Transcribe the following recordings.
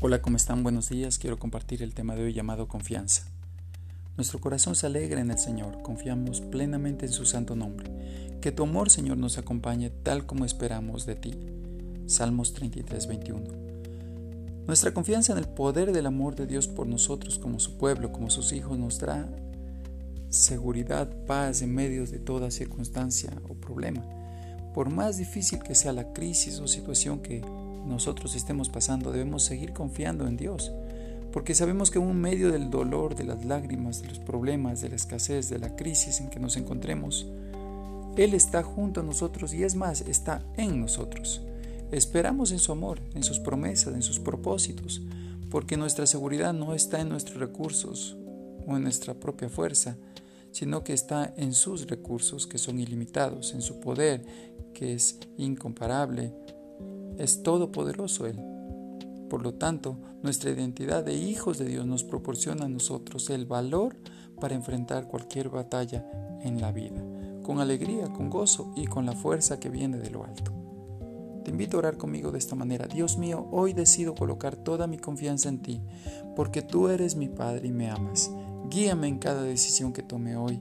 Hola, ¿cómo están? Buenos días. Quiero compartir el tema de hoy llamado confianza. Nuestro corazón se alegra en el Señor, confiamos plenamente en su santo nombre. Que tu amor, Señor, nos acompañe tal como esperamos de ti. Salmos 33, 21. Nuestra confianza en el poder del amor de Dios por nosotros como su pueblo, como sus hijos, nos da seguridad, paz en medio de toda circunstancia o problema. Por más difícil que sea la crisis o situación que nosotros estemos pasando, debemos seguir confiando en Dios, porque sabemos que en medio del dolor, de las lágrimas, de los problemas, de la escasez, de la crisis en que nos encontremos, Él está junto a nosotros y es más, está en nosotros. Esperamos en su amor, en sus promesas, en sus propósitos, porque nuestra seguridad no está en nuestros recursos o en nuestra propia fuerza, sino que está en sus recursos que son ilimitados, en su poder que es incomparable, es todopoderoso Él. Por lo tanto, nuestra identidad de hijos de Dios nos proporciona a nosotros el valor para enfrentar cualquier batalla en la vida, con alegría, con gozo y con la fuerza que viene de lo alto. Te invito a orar conmigo de esta manera. Dios mío, hoy decido colocar toda mi confianza en ti, porque tú eres mi Padre y me amas. Guíame en cada decisión que tome hoy.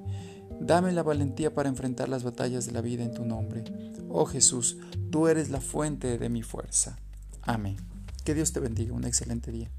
Dame la valentía para enfrentar las batallas de la vida en tu nombre. Oh Jesús, tú eres la fuente de mi fuerza. Amén. Que Dios te bendiga. Un excelente día.